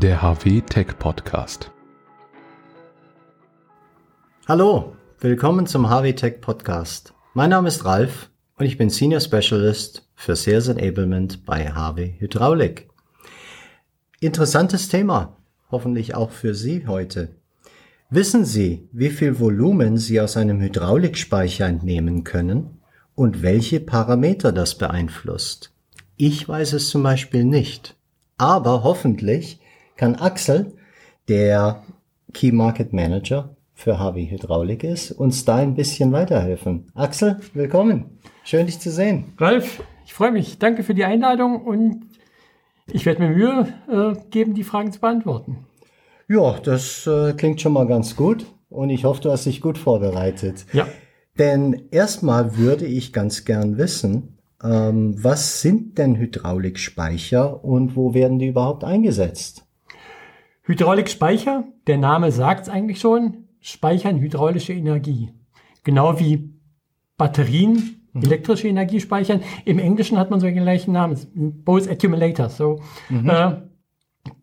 der HW Tech Podcast. Hallo, willkommen zum HW Tech Podcast. Mein Name ist Ralf und ich bin Senior Specialist für Sales Enablement bei HW Hydraulik. Interessantes Thema, hoffentlich auch für Sie heute. Wissen Sie, wie viel Volumen Sie aus einem Hydraulikspeicher entnehmen können und welche Parameter das beeinflusst? Ich weiß es zum Beispiel nicht. Aber hoffentlich kann Axel, der Key Market Manager für HW Hydraulik ist, uns da ein bisschen weiterhelfen. Axel, willkommen. Schön, dich zu sehen. Ralf, ich freue mich. Danke für die Einladung und ich werde mir Mühe äh, geben, die Fragen zu beantworten. Ja, das äh, klingt schon mal ganz gut und ich hoffe, du hast dich gut vorbereitet. Ja. Denn erstmal würde ich ganz gern wissen, ähm, was sind denn Hydraulikspeicher und wo werden die überhaupt eingesetzt? Hydraulikspeicher, der Name sagt es eigentlich schon, speichern hydraulische Energie. Genau wie Batterien mhm. elektrische Energie speichern. Im Englischen hat man so den gleichen Namen, both accumulators. So. Mhm. Äh,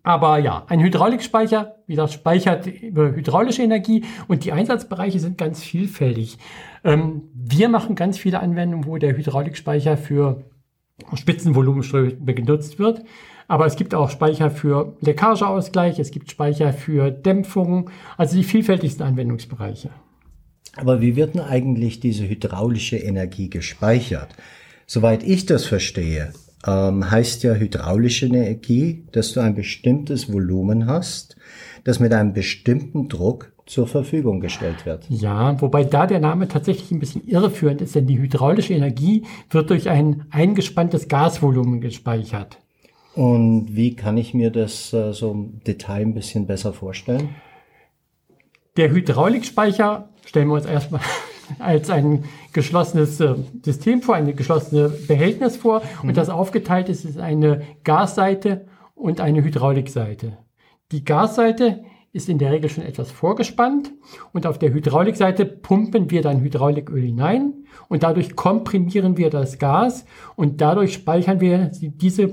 aber ja, ein Hydraulikspeicher, wie das speichert hydraulische Energie und die Einsatzbereiche sind ganz vielfältig. Ähm, wir machen ganz viele Anwendungen, wo der Hydraulikspeicher für Spitzenvolumenströme genutzt wird. Aber es gibt auch Speicher für Leckageausgleich, es gibt Speicher für Dämpfung, also die vielfältigsten Anwendungsbereiche. Aber wie wird denn eigentlich diese hydraulische Energie gespeichert? Soweit ich das verstehe, ähm, heißt ja hydraulische Energie, dass du ein bestimmtes Volumen hast, das mit einem bestimmten Druck zur Verfügung gestellt wird. Ja, wobei da der Name tatsächlich ein bisschen irreführend ist, denn die hydraulische Energie wird durch ein eingespanntes Gasvolumen gespeichert. Und wie kann ich mir das äh, so im Detail ein bisschen besser vorstellen? Der Hydraulikspeicher stellen wir uns erstmal als ein geschlossenes äh, System vor, ein geschlossenes Behältnis vor. Und mhm. das aufgeteilt ist, ist eine Gasseite und eine Hydraulikseite. Die Gasseite ist in der Regel schon etwas vorgespannt und auf der Hydraulikseite pumpen wir dann Hydrauliköl hinein und dadurch komprimieren wir das Gas und dadurch speichern wir diese,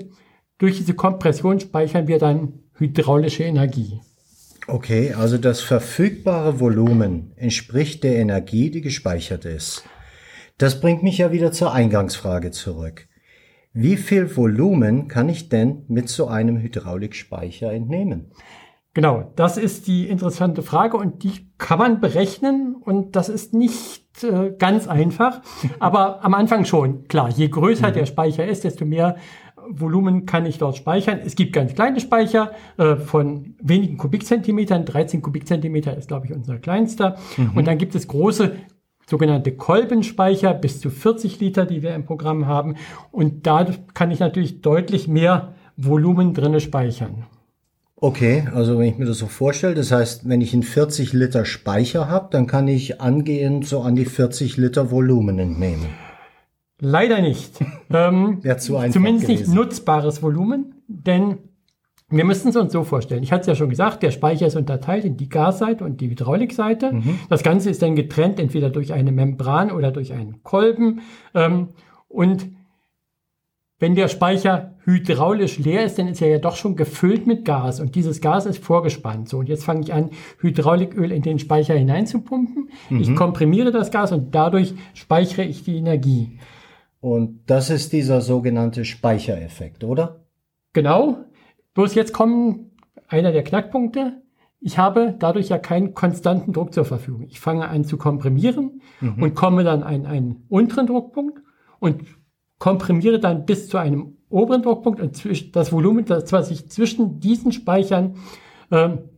durch diese Kompression speichern wir dann hydraulische Energie. Okay, also das verfügbare Volumen entspricht der Energie, die gespeichert ist. Das bringt mich ja wieder zur Eingangsfrage zurück. Wie viel Volumen kann ich denn mit so einem Hydraulikspeicher entnehmen? Genau, das ist die interessante Frage und die kann man berechnen und das ist nicht äh, ganz einfach, aber am Anfang schon. Klar, je größer mhm. der Speicher ist, desto mehr Volumen kann ich dort speichern. Es gibt ganz kleine Speicher äh, von wenigen Kubikzentimetern. 13 Kubikzentimeter ist, glaube ich, unser kleinster. Mhm. Und dann gibt es große sogenannte Kolbenspeicher bis zu 40 Liter, die wir im Programm haben. Und da kann ich natürlich deutlich mehr Volumen drinne speichern. Okay, also wenn ich mir das so vorstelle, das heißt, wenn ich einen 40 Liter Speicher habe, dann kann ich angehend so an die 40 Liter Volumen entnehmen. Leider nicht. ähm, zu zumindest gewesen. nicht nutzbares Volumen, denn wir müssen es uns so vorstellen. Ich hatte es ja schon gesagt, der Speicher ist unterteilt in die Gasseite und die Hydraulikseite. Mhm. Das Ganze ist dann getrennt entweder durch eine Membran oder durch einen Kolben. Ähm, und wenn der Speicher hydraulisch leer ist, dann ist er ja doch schon gefüllt mit Gas und dieses Gas ist vorgespannt. So, und jetzt fange ich an, Hydrauliköl in den Speicher hineinzupumpen. Mhm. Ich komprimiere das Gas und dadurch speichere ich die Energie. Und das ist dieser sogenannte Speichereffekt, oder? Genau. Bloß jetzt kommen einer der Knackpunkte. Ich habe dadurch ja keinen konstanten Druck zur Verfügung. Ich fange an zu komprimieren mhm. und komme dann an einen unteren Druckpunkt und komprimiere dann bis zu einem oberen Druckpunkt und das Volumen, das was ich zwischen diesen Speichern, ähm,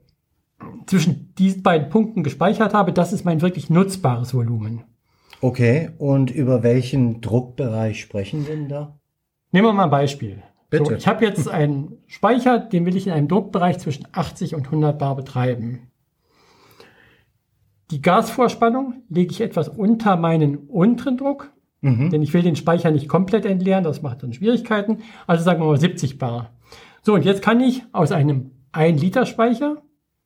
zwischen diesen beiden Punkten gespeichert habe, das ist mein wirklich nutzbares Volumen. Okay, und über welchen Druckbereich sprechen wir denn da? Nehmen wir mal ein Beispiel. Bitte. So, ich habe jetzt einen Speicher, den will ich in einem Druckbereich zwischen 80 und 100 Bar betreiben. Die Gasvorspannung lege ich etwas unter meinen unteren Druck, mhm. denn ich will den Speicher nicht komplett entleeren, das macht dann Schwierigkeiten. Also sagen wir mal 70 Bar. So, und jetzt kann ich aus einem 1 Liter Speicher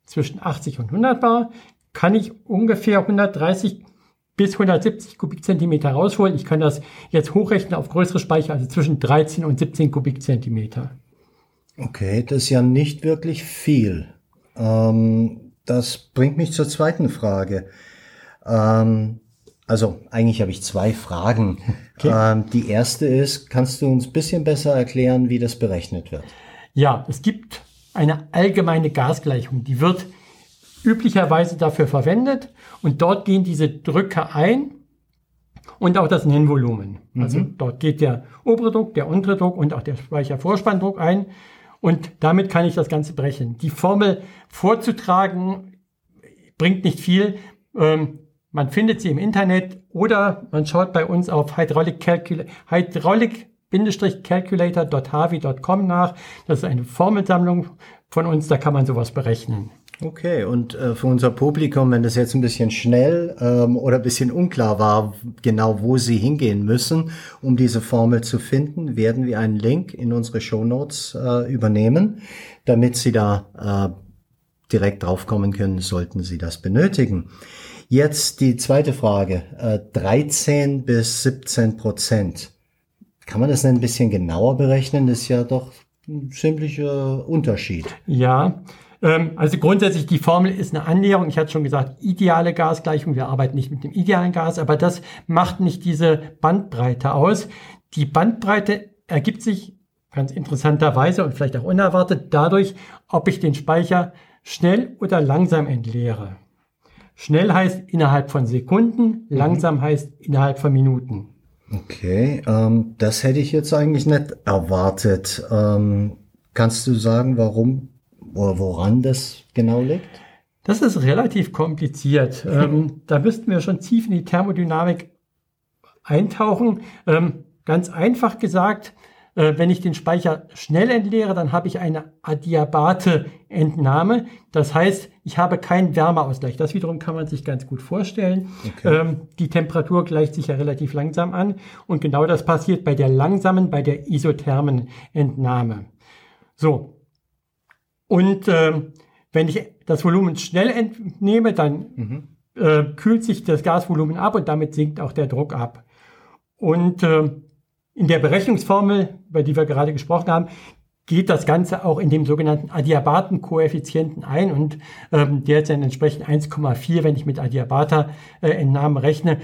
zwischen 80 und 100 Bar, kann ich ungefähr 130 bis 170 Kubikzentimeter rausholen. Ich kann das jetzt hochrechnen auf größere Speicher, also zwischen 13 und 17 Kubikzentimeter. Okay, das ist ja nicht wirklich viel. Ähm, das bringt mich zur zweiten Frage. Ähm, also eigentlich habe ich zwei Fragen. Okay. Ähm, die erste ist, kannst du uns ein bisschen besser erklären, wie das berechnet wird? Ja, es gibt eine allgemeine Gasgleichung, die wird üblicherweise dafür verwendet und dort gehen diese Drücke ein und auch das Nennvolumen. Mhm. Also dort geht der obere Druck, der untere Druck und auch der Speichervorspanndruck ein und damit kann ich das Ganze berechnen. Die Formel vorzutragen bringt nicht viel. Ähm, man findet sie im Internet oder man schaut bei uns auf Hydraulic, Calcula Hydraulic calculator.havi.com nach. Das ist eine Formelsammlung von uns, da kann man sowas berechnen. Okay, und äh, für unser Publikum, wenn das jetzt ein bisschen schnell ähm, oder ein bisschen unklar war, genau wo Sie hingehen müssen, um diese Formel zu finden, werden wir einen Link in unsere Show Notes äh, übernehmen, damit Sie da äh, direkt draufkommen können, sollten Sie das benötigen. Jetzt die zweite Frage, äh, 13 bis 17 Prozent. Kann man das ein bisschen genauer berechnen? Das ist ja doch ein ziemlicher Unterschied. Ja, also grundsätzlich die Formel ist eine Annäherung. Ich hatte schon gesagt, ideale Gasgleichung. Wir arbeiten nicht mit dem idealen Gas, aber das macht nicht diese Bandbreite aus. Die Bandbreite ergibt sich ganz interessanterweise und vielleicht auch unerwartet dadurch, ob ich den Speicher schnell oder langsam entleere. Schnell heißt innerhalb von Sekunden, mhm. langsam heißt innerhalb von Minuten. Okay, ähm, das hätte ich jetzt eigentlich nicht erwartet. Ähm, kannst du sagen, warum woran das genau liegt? Das ist relativ kompliziert. ähm, da müssten wir schon tief in die Thermodynamik eintauchen. Ähm, ganz einfach gesagt, äh, wenn ich den Speicher schnell entleere, dann habe ich eine adiabate Entnahme. Das heißt, ich habe keinen Wärmeausgleich. Das wiederum kann man sich ganz gut vorstellen. Okay. Ähm, die Temperatur gleicht sich ja relativ langsam an. Und genau das passiert bei der langsamen, bei der isothermen Entnahme. So, und äh, wenn ich das Volumen schnell entnehme, dann mhm. äh, kühlt sich das Gasvolumen ab und damit sinkt auch der Druck ab. Und äh, in der Berechnungsformel, über die wir gerade gesprochen haben, geht das Ganze auch in dem sogenannten Adiabaten-Koeffizienten ein und ähm, der ist dann entsprechend 1,4, wenn ich mit Adiabata-Entnahmen äh, rechne.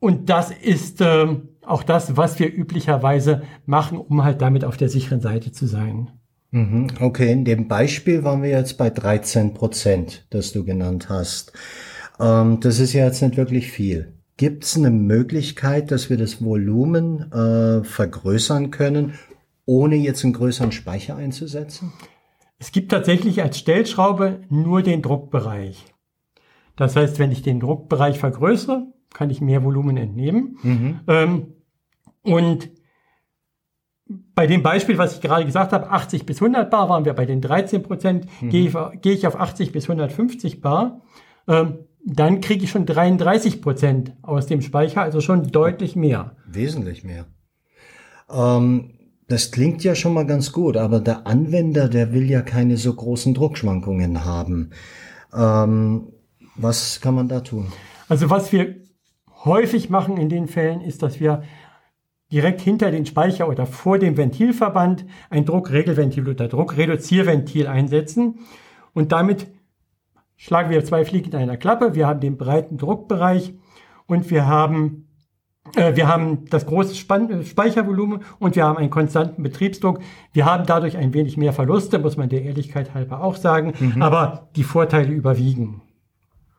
Und das ist äh, auch das, was wir üblicherweise machen, um halt damit auf der sicheren Seite zu sein. Mhm. Okay, in dem Beispiel waren wir jetzt bei 13 Prozent, das du genannt hast. Ähm, das ist ja jetzt nicht wirklich viel. Gibt es eine Möglichkeit, dass wir das Volumen äh, vergrößern können, ohne jetzt einen größeren Speicher einzusetzen? Es gibt tatsächlich als Stellschraube nur den Druckbereich. Das heißt, wenn ich den Druckbereich vergrößere, kann ich mehr Volumen entnehmen. Mhm. Ähm, und bei dem Beispiel, was ich gerade gesagt habe, 80 bis 100 Bar waren wir bei den 13 Prozent, mhm. gehe, ich, gehe ich auf 80 bis 150 Bar, ähm, dann kriege ich schon 33 Prozent aus dem Speicher, also schon deutlich mehr. Wesentlich mehr. Ähm, das klingt ja schon mal ganz gut, aber der Anwender, der will ja keine so großen Druckschwankungen haben. Ähm, was kann man da tun? Also was wir häufig machen in den Fällen ist, dass wir direkt hinter den Speicher oder vor dem Ventilverband ein Druckregelventil oder Druckreduzierventil einsetzen. Und damit schlagen wir zwei Fliegen in einer Klappe. Wir haben den breiten Druckbereich und wir haben, äh, wir haben das große Span Speichervolumen und wir haben einen konstanten Betriebsdruck. Wir haben dadurch ein wenig mehr Verluste, muss man der Ehrlichkeit halber auch sagen, mhm. aber die Vorteile überwiegen.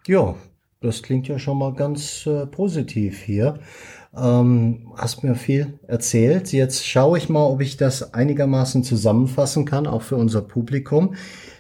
Ja, das klingt ja schon mal ganz äh, positiv hier. Ähm, hast mir viel erzählt. Jetzt schaue ich mal, ob ich das einigermaßen zusammenfassen kann, auch für unser Publikum.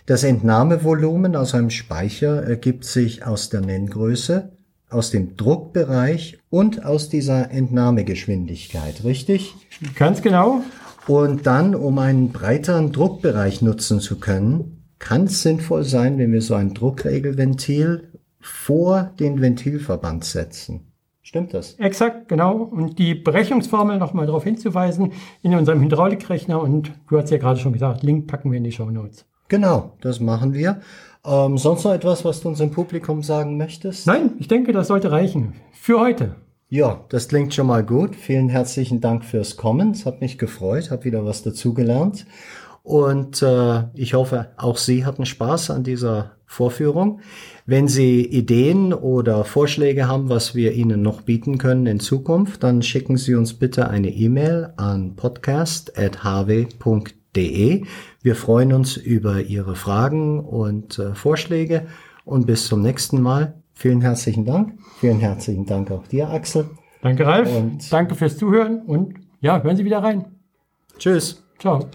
Das Entnahmevolumen aus einem Speicher ergibt sich aus der Nenngröße, aus dem Druckbereich und aus dieser Entnahmegeschwindigkeit, richtig? Ganz genau. Und dann, um einen breiteren Druckbereich nutzen zu können, kann es sinnvoll sein, wenn wir so ein Druckregelventil vor den Ventilverband setzen. Stimmt das? Exakt, genau. Und die Berechnungsformel nochmal darauf hinzuweisen in unserem Hydraulikrechner und du hast ja gerade schon gesagt, Link packen wir in die Show Notes. Genau, das machen wir. Ähm, sonst noch etwas, was du unserem Publikum sagen möchtest? Nein, ich denke, das sollte reichen. Für heute. Ja, das klingt schon mal gut. Vielen herzlichen Dank fürs Kommen. Es hat mich gefreut, habe wieder was dazugelernt. Und äh, ich hoffe, auch Sie hatten Spaß an dieser Vorführung. Wenn Sie Ideen oder Vorschläge haben, was wir Ihnen noch bieten können in Zukunft, dann schicken Sie uns bitte eine E-Mail an podcast.hw.de. Wir freuen uns über Ihre Fragen und äh, Vorschläge und bis zum nächsten Mal. Vielen herzlichen Dank. Vielen herzlichen Dank auch dir, Axel. Danke, Ralf. Und- Danke fürs Zuhören und ja, hören Sie wieder rein. Tschüss. Ciao.